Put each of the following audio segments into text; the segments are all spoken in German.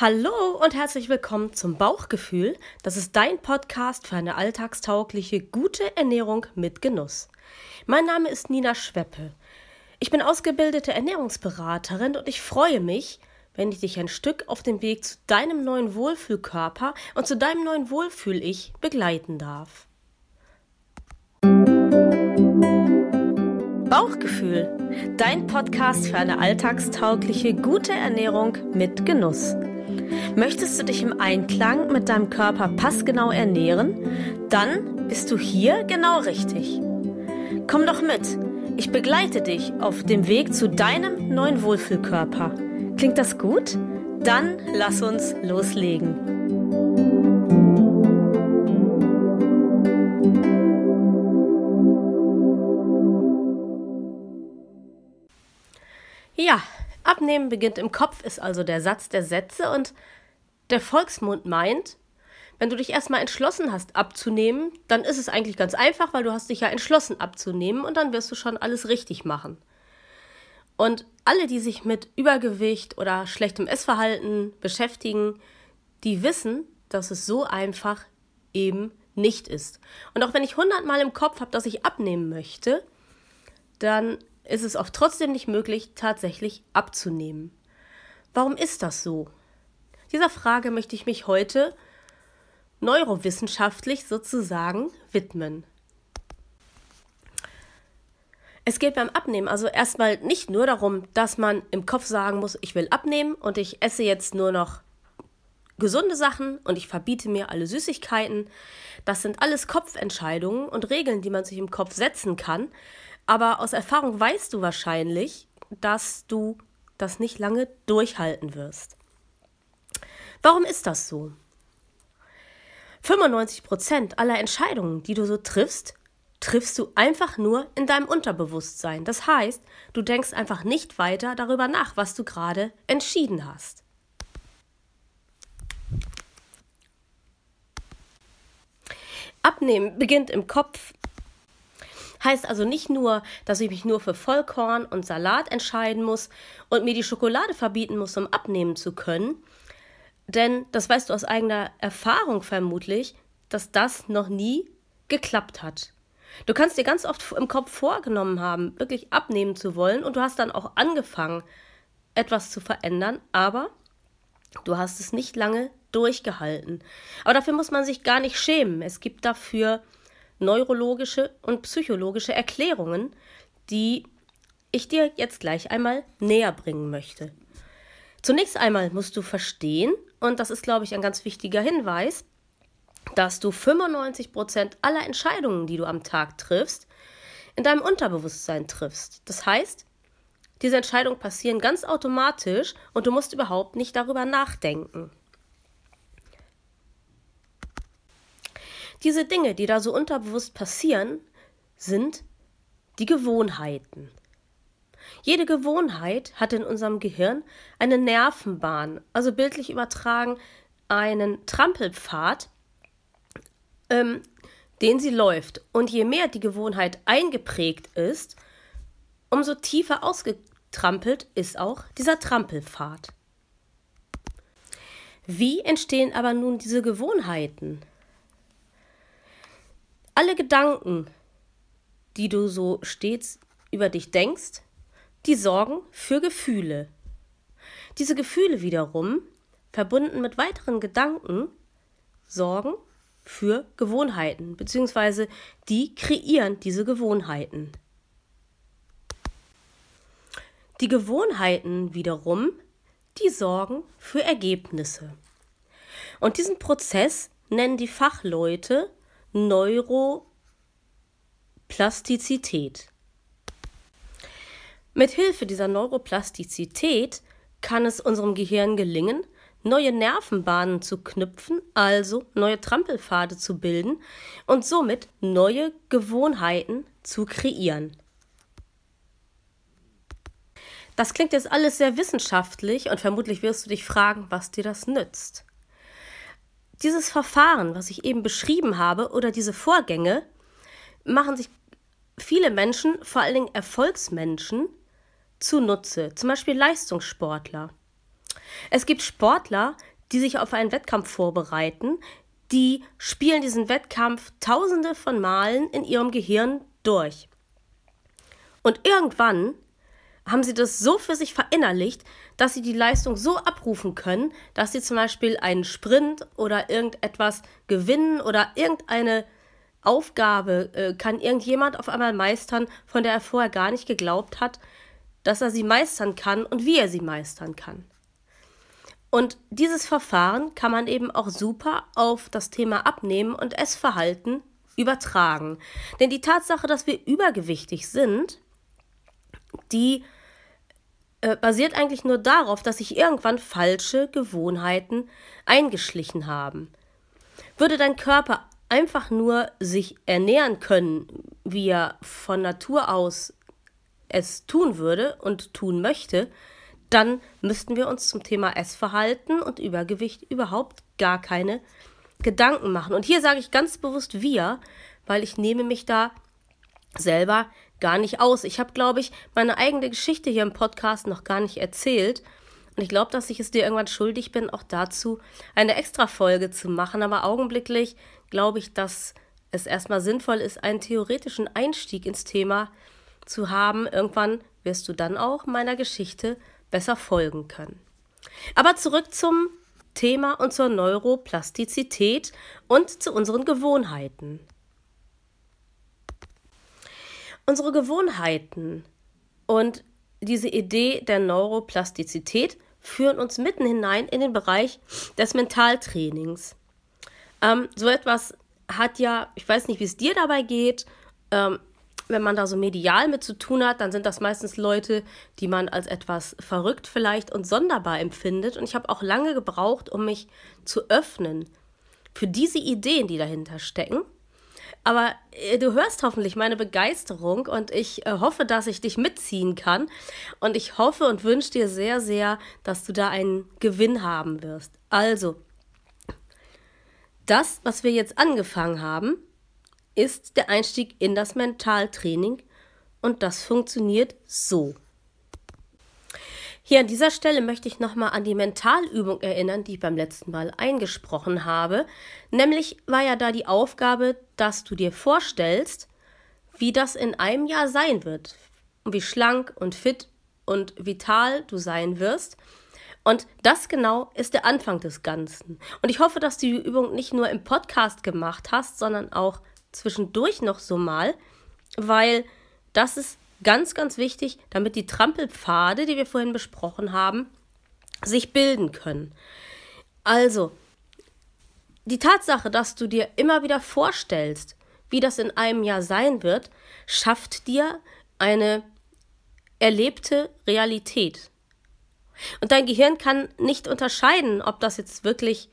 Hallo und herzlich willkommen zum Bauchgefühl. Das ist dein Podcast für eine alltagstaugliche, gute Ernährung mit Genuss. Mein Name ist Nina Schweppe. Ich bin ausgebildete Ernährungsberaterin und ich freue mich, wenn ich dich ein Stück auf dem Weg zu deinem neuen Wohlfühlkörper und zu deinem neuen Wohlfühl-Ich begleiten darf. Bauchgefühl, dein Podcast für eine alltagstaugliche, gute Ernährung mit Genuss. Möchtest du dich im Einklang mit deinem Körper passgenau ernähren? Dann bist du hier genau richtig. Komm doch mit. Ich begleite dich auf dem Weg zu deinem neuen Wohlfühlkörper. Klingt das gut? Dann lass uns loslegen. Ja, Abnehmen beginnt im Kopf ist also der Satz der Sätze und der Volksmund meint, wenn du dich erstmal entschlossen hast abzunehmen, dann ist es eigentlich ganz einfach, weil du hast dich ja entschlossen abzunehmen und dann wirst du schon alles richtig machen. Und alle, die sich mit Übergewicht oder schlechtem Essverhalten beschäftigen, die wissen, dass es so einfach eben nicht ist. Und auch wenn ich hundertmal im Kopf habe, dass ich abnehmen möchte, dann ist es oft trotzdem nicht möglich, tatsächlich abzunehmen. Warum ist das so? Dieser Frage möchte ich mich heute neurowissenschaftlich sozusagen widmen. Es geht beim Abnehmen also erstmal nicht nur darum, dass man im Kopf sagen muss, ich will abnehmen und ich esse jetzt nur noch gesunde Sachen und ich verbiete mir alle Süßigkeiten. Das sind alles Kopfentscheidungen und Regeln, die man sich im Kopf setzen kann, aber aus Erfahrung weißt du wahrscheinlich, dass du das nicht lange durchhalten wirst. Warum ist das so? 95 Prozent aller Entscheidungen, die du so triffst, triffst du einfach nur in deinem Unterbewusstsein. Das heißt, du denkst einfach nicht weiter darüber nach, was du gerade entschieden hast. Abnehmen beginnt im Kopf Heißt also nicht nur, dass ich mich nur für Vollkorn und Salat entscheiden muss und mir die Schokolade verbieten muss, um abnehmen zu können. Denn das weißt du aus eigener Erfahrung vermutlich, dass das noch nie geklappt hat. Du kannst dir ganz oft im Kopf vorgenommen haben, wirklich abnehmen zu wollen und du hast dann auch angefangen, etwas zu verändern, aber du hast es nicht lange durchgehalten. Aber dafür muss man sich gar nicht schämen. Es gibt dafür neurologische und psychologische Erklärungen, die ich dir jetzt gleich einmal näher bringen möchte. Zunächst einmal musst du verstehen, und das ist, glaube ich, ein ganz wichtiger Hinweis, dass du 95 Prozent aller Entscheidungen, die du am Tag triffst, in deinem Unterbewusstsein triffst. Das heißt, diese Entscheidungen passieren ganz automatisch und du musst überhaupt nicht darüber nachdenken. Diese Dinge, die da so unterbewusst passieren, sind die Gewohnheiten. Jede Gewohnheit hat in unserem Gehirn eine Nervenbahn, also bildlich übertragen einen Trampelpfad, ähm, den sie läuft. Und je mehr die Gewohnheit eingeprägt ist, umso tiefer ausgetrampelt ist auch dieser Trampelpfad. Wie entstehen aber nun diese Gewohnheiten? Alle Gedanken, die du so stets über dich denkst, die sorgen für Gefühle. Diese Gefühle wiederum, verbunden mit weiteren Gedanken, sorgen für Gewohnheiten, beziehungsweise die kreieren diese Gewohnheiten. Die Gewohnheiten wiederum, die sorgen für Ergebnisse. Und diesen Prozess nennen die Fachleute Neuroplastizität. Mit Hilfe dieser Neuroplastizität kann es unserem Gehirn gelingen, neue Nervenbahnen zu knüpfen, also neue Trampelpfade zu bilden und somit neue Gewohnheiten zu kreieren. Das klingt jetzt alles sehr wissenschaftlich und vermutlich wirst du dich fragen, was dir das nützt. Dieses Verfahren, was ich eben beschrieben habe, oder diese Vorgänge, machen sich viele Menschen, vor allen Dingen Erfolgsmenschen, zunutze, zum Beispiel Leistungssportler. Es gibt Sportler, die sich auf einen Wettkampf vorbereiten, die spielen diesen Wettkampf tausende von Malen in ihrem Gehirn durch. Und irgendwann haben sie das so für sich verinnerlicht, dass sie die Leistung so abrufen können, dass sie zum Beispiel einen Sprint oder irgendetwas gewinnen oder irgendeine Aufgabe äh, kann irgendjemand auf einmal meistern, von der er vorher gar nicht geglaubt hat, dass er sie meistern kann und wie er sie meistern kann. Und dieses Verfahren kann man eben auch super auf das Thema Abnehmen und Essverhalten übertragen. Denn die Tatsache, dass wir übergewichtig sind, die äh, basiert eigentlich nur darauf, dass sich irgendwann falsche Gewohnheiten eingeschlichen haben. Würde dein Körper einfach nur sich ernähren können, wie er von Natur aus es tun würde und tun möchte, dann müssten wir uns zum Thema Essverhalten und Übergewicht überhaupt gar keine Gedanken machen. Und hier sage ich ganz bewusst wir, weil ich nehme mich da selber gar nicht aus. Ich habe, glaube ich, meine eigene Geschichte hier im Podcast noch gar nicht erzählt. Und ich glaube, dass ich es dir irgendwann schuldig bin, auch dazu eine extra Folge zu machen. Aber augenblicklich glaube ich, dass es erstmal sinnvoll ist, einen theoretischen Einstieg ins Thema zu haben. Irgendwann wirst du dann auch meiner Geschichte besser folgen können. Aber zurück zum Thema und zur Neuroplastizität und zu unseren Gewohnheiten. Unsere Gewohnheiten und diese Idee der Neuroplastizität führen uns mitten hinein in den Bereich des Mentaltrainings. Ähm, so etwas hat ja, ich weiß nicht, wie es dir dabei geht, ähm, wenn man da so medial mit zu tun hat, dann sind das meistens Leute, die man als etwas verrückt vielleicht und sonderbar empfindet. Und ich habe auch lange gebraucht, um mich zu öffnen für diese Ideen, die dahinter stecken. Aber äh, du hörst hoffentlich meine Begeisterung und ich äh, hoffe, dass ich dich mitziehen kann. Und ich hoffe und wünsche dir sehr, sehr, dass du da einen Gewinn haben wirst. Also, das, was wir jetzt angefangen haben, ist der Einstieg in das Mentaltraining und das funktioniert so. Hier an dieser Stelle möchte ich nochmal an die Mentalübung erinnern, die ich beim letzten Mal eingesprochen habe. Nämlich war ja da die Aufgabe, dass du dir vorstellst, wie das in einem Jahr sein wird. Wie schlank und fit und vital du sein wirst. Und das genau ist der Anfang des Ganzen. Und ich hoffe, dass du die Übung nicht nur im Podcast gemacht hast, sondern auch zwischendurch noch so mal, weil das ist Ganz, ganz wichtig, damit die Trampelpfade, die wir vorhin besprochen haben, sich bilden können. Also, die Tatsache, dass du dir immer wieder vorstellst, wie das in einem Jahr sein wird, schafft dir eine erlebte Realität. Und dein Gehirn kann nicht unterscheiden, ob das jetzt wirklich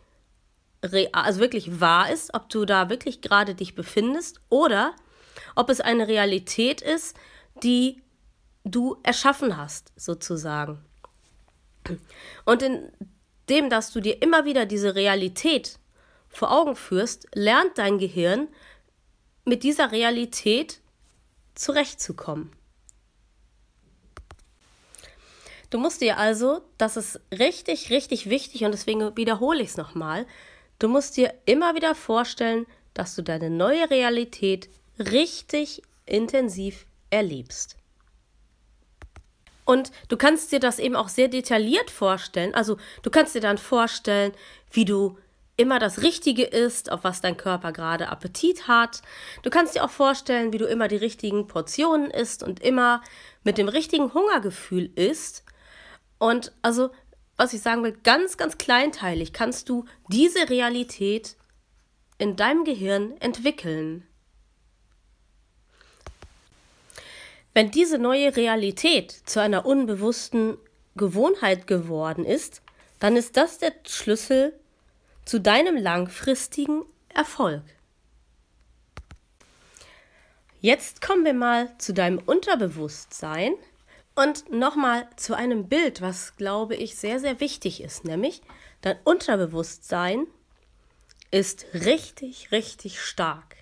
also wirklich wahr ist, ob du da wirklich gerade dich befindest oder ob es eine Realität ist, die du erschaffen hast, sozusagen. Und in dem, dass du dir immer wieder diese Realität vor Augen führst, lernt dein Gehirn mit dieser Realität zurechtzukommen. Du musst dir also, das ist richtig, richtig wichtig und deswegen wiederhole ich es nochmal, du musst dir immer wieder vorstellen, dass du deine neue Realität richtig intensiv erlebst. Und du kannst dir das eben auch sehr detailliert vorstellen. Also du kannst dir dann vorstellen, wie du immer das Richtige isst, auf was dein Körper gerade Appetit hat. Du kannst dir auch vorstellen, wie du immer die richtigen Portionen isst und immer mit dem richtigen Hungergefühl isst. Und also, was ich sagen will, ganz, ganz kleinteilig kannst du diese Realität in deinem Gehirn entwickeln. Wenn diese neue Realität zu einer unbewussten Gewohnheit geworden ist, dann ist das der Schlüssel zu deinem langfristigen Erfolg. Jetzt kommen wir mal zu deinem Unterbewusstsein und nochmal zu einem Bild, was glaube ich sehr, sehr wichtig ist, nämlich dein Unterbewusstsein ist richtig, richtig stark.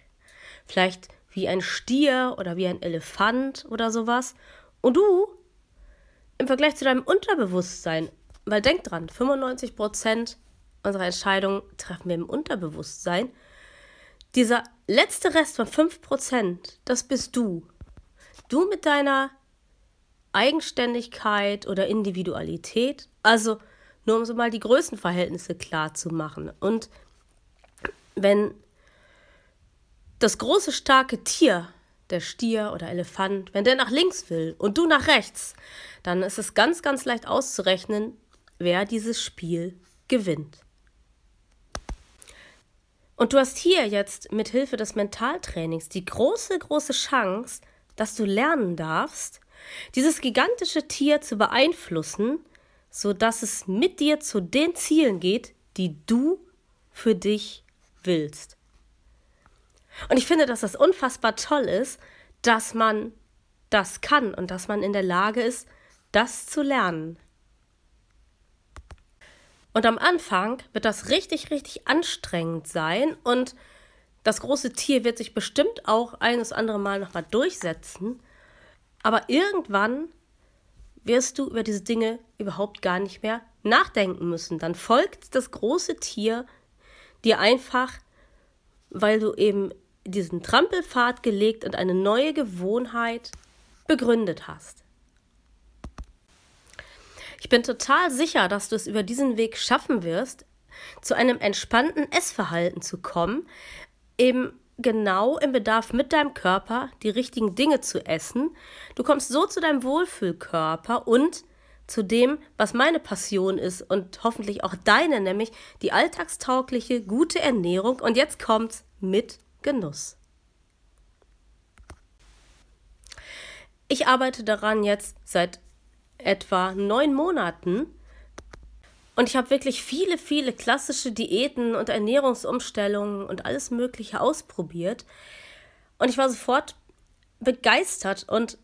Vielleicht wie ein Stier oder wie ein Elefant oder sowas. Und du, im Vergleich zu deinem Unterbewusstsein, Weil denk dran, 95 Prozent unserer Entscheidungen treffen wir im Unterbewusstsein. Dieser letzte Rest von 5 Prozent, das bist du. Du mit deiner Eigenständigkeit oder Individualität. Also nur um so mal die Größenverhältnisse klar zu machen. Und wenn das große, starke Tier, der Stier oder Elefant, wenn der nach links will und du nach rechts, dann ist es ganz, ganz leicht auszurechnen, wer dieses Spiel gewinnt. Und du hast hier jetzt mit Hilfe des Mentaltrainings die große, große Chance, dass du lernen darfst, dieses gigantische Tier zu beeinflussen, sodass es mit dir zu den Zielen geht, die du für dich willst. Und ich finde, dass das unfassbar toll ist, dass man das kann und dass man in der Lage ist, das zu lernen. Und am Anfang wird das richtig, richtig anstrengend sein und das große Tier wird sich bestimmt auch eines andere Mal nochmal durchsetzen. Aber irgendwann wirst du über diese Dinge überhaupt gar nicht mehr nachdenken müssen. Dann folgt das große Tier dir einfach, weil du eben diesen Trampelpfad gelegt und eine neue Gewohnheit begründet hast. Ich bin total sicher, dass du es über diesen Weg schaffen wirst, zu einem entspannten Essverhalten zu kommen, eben genau im Bedarf mit deinem Körper die richtigen Dinge zu essen. Du kommst so zu deinem Wohlfühlkörper und zu dem, was meine Passion ist und hoffentlich auch deine, nämlich die alltagstaugliche, gute Ernährung. Und jetzt kommt's mit Genuss. Ich arbeite daran jetzt seit etwa neun Monaten und ich habe wirklich viele, viele klassische Diäten und Ernährungsumstellungen und alles Mögliche ausprobiert. Und ich war sofort begeistert und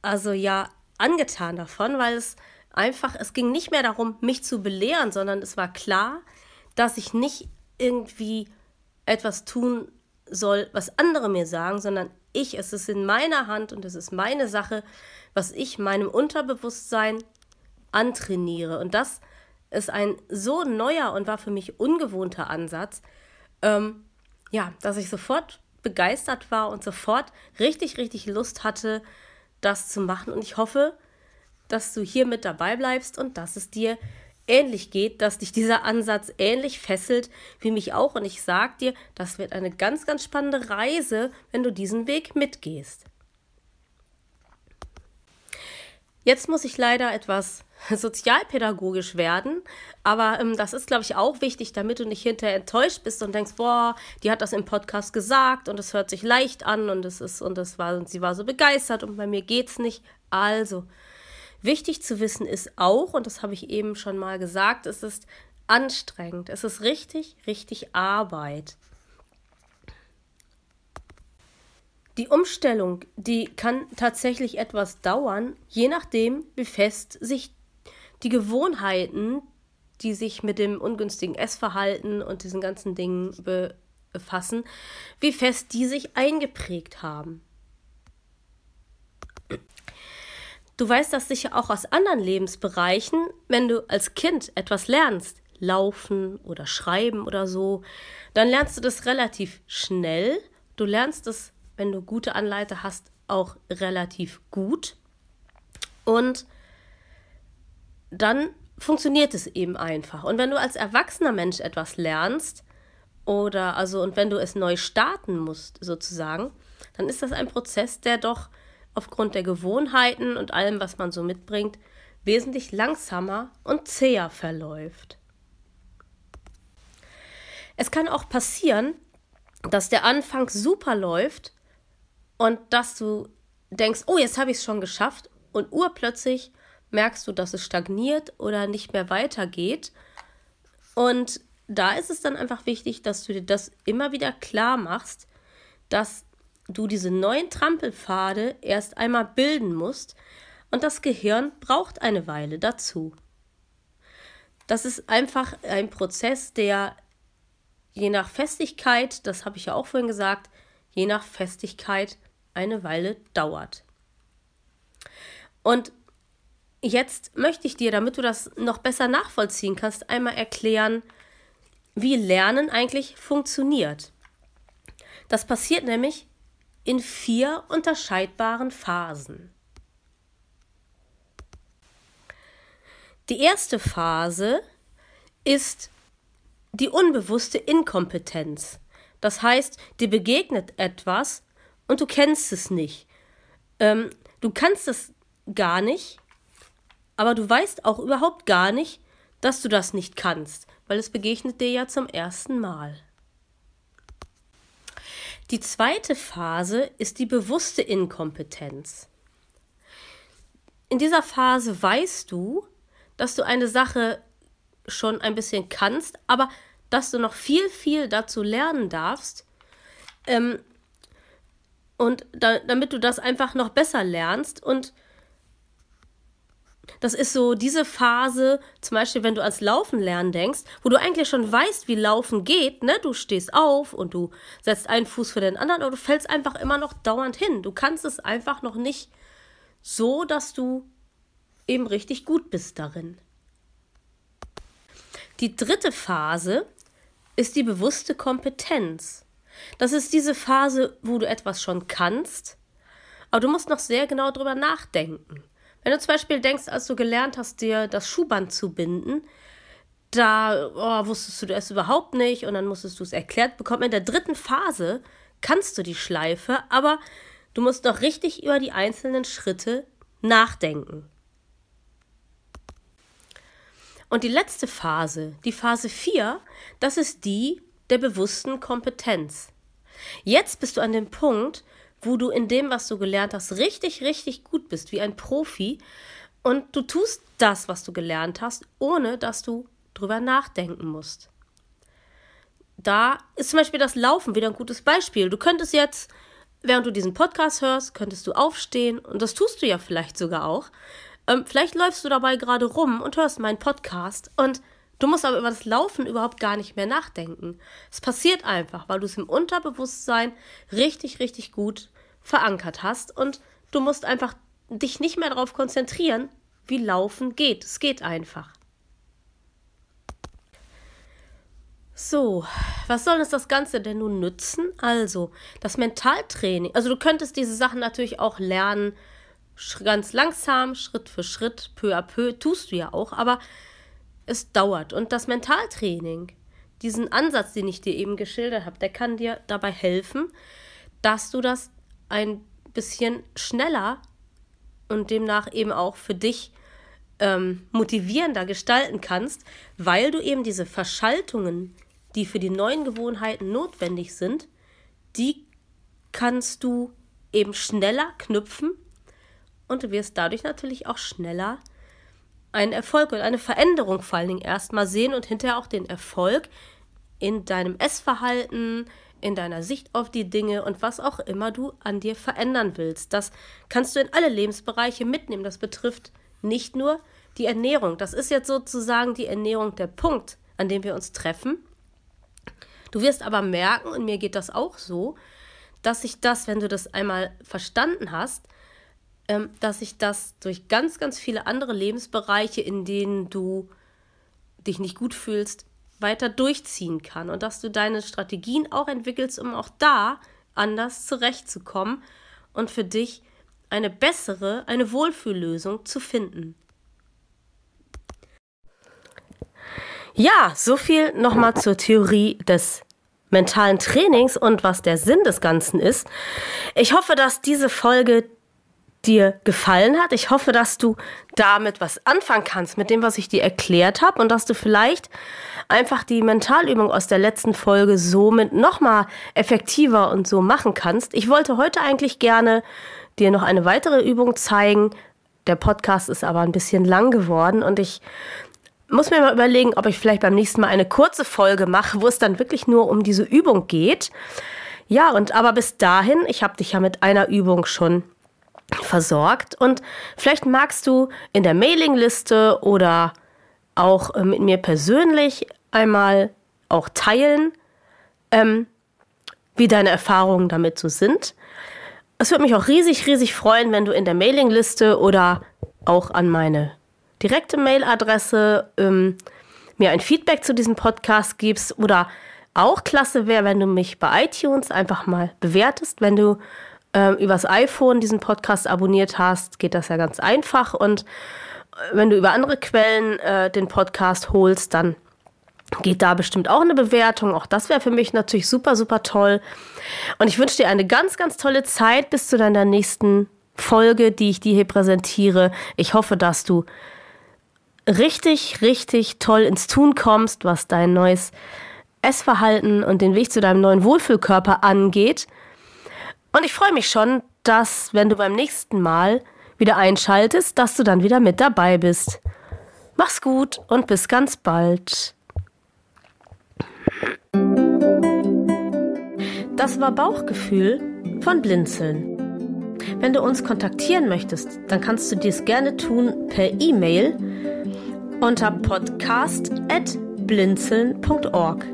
also ja angetan davon, weil es einfach, es ging nicht mehr darum, mich zu belehren, sondern es war klar, dass ich nicht irgendwie etwas tun soll, was andere mir sagen, sondern ich, es ist in meiner Hand und es ist meine Sache, was ich meinem Unterbewusstsein antrainiere. Und das ist ein so neuer und war für mich ungewohnter Ansatz, ähm, ja, dass ich sofort begeistert war und sofort richtig, richtig Lust hatte, das zu machen. Und ich hoffe, dass du hier mit dabei bleibst und dass es dir ähnlich geht, dass dich dieser Ansatz ähnlich fesselt wie mich auch. Und ich sage dir, das wird eine ganz, ganz spannende Reise, wenn du diesen Weg mitgehst. Jetzt muss ich leider etwas sozialpädagogisch werden, aber ähm, das ist, glaube ich, auch wichtig, damit du nicht hinterher enttäuscht bist und denkst, boah, die hat das im Podcast gesagt und es hört sich leicht an und es ist und es war und sie war so begeistert und bei mir geht's nicht. Also, Wichtig zu wissen ist auch, und das habe ich eben schon mal gesagt, es ist anstrengend. Es ist richtig, richtig Arbeit. Die Umstellung, die kann tatsächlich etwas dauern, je nachdem, wie fest sich die Gewohnheiten, die sich mit dem ungünstigen Essverhalten und diesen ganzen Dingen befassen, wie fest die sich eingeprägt haben. Du weißt das sicher auch aus anderen Lebensbereichen, wenn du als Kind etwas lernst, laufen oder schreiben oder so, dann lernst du das relativ schnell. Du lernst es, wenn du gute Anleiter hast, auch relativ gut. Und dann funktioniert es eben einfach. Und wenn du als erwachsener Mensch etwas lernst, oder also, und wenn du es neu starten musst, sozusagen, dann ist das ein Prozess, der doch aufgrund der Gewohnheiten und allem, was man so mitbringt, wesentlich langsamer und zäher verläuft. Es kann auch passieren, dass der Anfang super läuft und dass du denkst, oh, jetzt habe ich es schon geschafft und urplötzlich merkst du, dass es stagniert oder nicht mehr weitergeht. Und da ist es dann einfach wichtig, dass du dir das immer wieder klar machst, dass du diese neuen Trampelpfade erst einmal bilden musst und das Gehirn braucht eine Weile dazu. Das ist einfach ein Prozess, der je nach Festigkeit, das habe ich ja auch vorhin gesagt, je nach Festigkeit eine Weile dauert. Und jetzt möchte ich dir, damit du das noch besser nachvollziehen kannst, einmal erklären, wie Lernen eigentlich funktioniert. Das passiert nämlich in vier unterscheidbaren Phasen. Die erste Phase ist die unbewusste Inkompetenz. Das heißt, dir begegnet etwas und du kennst es nicht. Ähm, du kannst es gar nicht, aber du weißt auch überhaupt gar nicht, dass du das nicht kannst, weil es begegnet dir ja zum ersten Mal. Die zweite Phase ist die bewusste Inkompetenz. In dieser Phase weißt du, dass du eine Sache schon ein bisschen kannst, aber dass du noch viel, viel dazu lernen darfst. Ähm, und da, damit du das einfach noch besser lernst und das ist so diese Phase, zum Beispiel, wenn du ans Laufen lernen denkst, wo du eigentlich schon weißt, wie Laufen geht, ne? Du stehst auf und du setzt einen Fuß für den anderen, aber du fällst einfach immer noch dauernd hin. Du kannst es einfach noch nicht so, dass du eben richtig gut bist darin. Die dritte Phase ist die bewusste Kompetenz. Das ist diese Phase, wo du etwas schon kannst, aber du musst noch sehr genau drüber nachdenken. Wenn du zum Beispiel denkst, als du gelernt hast, dir das Schuhband zu binden, da oh, wusstest du es überhaupt nicht und dann musstest du es erklärt bekommen. In der dritten Phase kannst du die Schleife, aber du musst noch richtig über die einzelnen Schritte nachdenken. Und die letzte Phase, die Phase 4, das ist die der bewussten Kompetenz. Jetzt bist du an dem Punkt, wo du in dem, was du gelernt hast, richtig, richtig gut bist, wie ein Profi. Und du tust das, was du gelernt hast, ohne dass du drüber nachdenken musst. Da ist zum Beispiel das Laufen wieder ein gutes Beispiel. Du könntest jetzt, während du diesen Podcast hörst, könntest du aufstehen und das tust du ja vielleicht sogar auch. Ähm, vielleicht läufst du dabei gerade rum und hörst meinen Podcast und du musst aber über das Laufen überhaupt gar nicht mehr nachdenken. Es passiert einfach, weil du es im Unterbewusstsein richtig, richtig gut verankert hast und du musst einfach dich nicht mehr darauf konzentrieren, wie Laufen geht. Es geht einfach. So, was soll uns das Ganze denn nun nützen? Also, das Mentaltraining. Also, du könntest diese Sachen natürlich auch lernen, ganz langsam, Schritt für Schritt, peu à peu, tust du ja auch, aber es dauert. Und das Mentaltraining, diesen Ansatz, den ich dir eben geschildert habe, der kann dir dabei helfen, dass du das ein bisschen schneller und demnach eben auch für dich ähm, motivierender gestalten kannst, weil du eben diese Verschaltungen, die für die neuen Gewohnheiten notwendig sind, die kannst du eben schneller knüpfen und du wirst dadurch natürlich auch schneller einen Erfolg und eine Veränderung vor allen Dingen erstmal sehen und hinterher auch den Erfolg in deinem Essverhalten, in deiner Sicht auf die Dinge und was auch immer du an dir verändern willst. Das kannst du in alle Lebensbereiche mitnehmen. Das betrifft nicht nur die Ernährung. Das ist jetzt sozusagen die Ernährung der Punkt, an dem wir uns treffen. Du wirst aber merken, und mir geht das auch so, dass sich das, wenn du das einmal verstanden hast, ähm, dass sich das durch ganz, ganz viele andere Lebensbereiche, in denen du dich nicht gut fühlst, weiter durchziehen kann und dass du deine Strategien auch entwickelst, um auch da anders zurechtzukommen und für dich eine bessere, eine Wohlfühllösung zu finden. Ja, so viel nochmal zur Theorie des mentalen Trainings und was der Sinn des Ganzen ist. Ich hoffe, dass diese Folge dir gefallen hat. Ich hoffe, dass du damit was anfangen kannst, mit dem, was ich dir erklärt habe und dass du vielleicht einfach die Mentalübung aus der letzten Folge somit nochmal effektiver und so machen kannst. Ich wollte heute eigentlich gerne dir noch eine weitere Übung zeigen. Der Podcast ist aber ein bisschen lang geworden und ich muss mir mal überlegen, ob ich vielleicht beim nächsten Mal eine kurze Folge mache, wo es dann wirklich nur um diese Übung geht. Ja, und aber bis dahin, ich habe dich ja mit einer Übung schon versorgt. Und vielleicht magst du in der Mailingliste oder auch äh, mit mir persönlich einmal auch teilen, ähm, wie deine Erfahrungen damit so sind. Es würde mich auch riesig, riesig freuen, wenn du in der Mailingliste oder auch an meine direkte Mailadresse ähm, mir ein Feedback zu diesem Podcast gibst oder auch klasse wäre, wenn du mich bei iTunes einfach mal bewertest. Wenn du ähm, übers iPhone diesen Podcast abonniert hast, geht das ja ganz einfach. Und äh, wenn du über andere Quellen äh, den Podcast holst, dann geht da bestimmt auch eine Bewertung. Auch das wäre für mich natürlich super, super toll. Und ich wünsche dir eine ganz, ganz tolle Zeit bis zu deiner nächsten Folge, die ich dir hier präsentiere. Ich hoffe, dass du richtig, richtig toll ins Tun kommst, was dein neues Essverhalten und den Weg zu deinem neuen Wohlfühlkörper angeht. Und ich freue mich schon, dass, wenn du beim nächsten Mal wieder einschaltest, dass du dann wieder mit dabei bist. Mach's gut und bis ganz bald. Das war Bauchgefühl von Blinzeln. Wenn du uns kontaktieren möchtest, dann kannst du dies gerne tun per E-Mail unter podcast.blinzeln.org.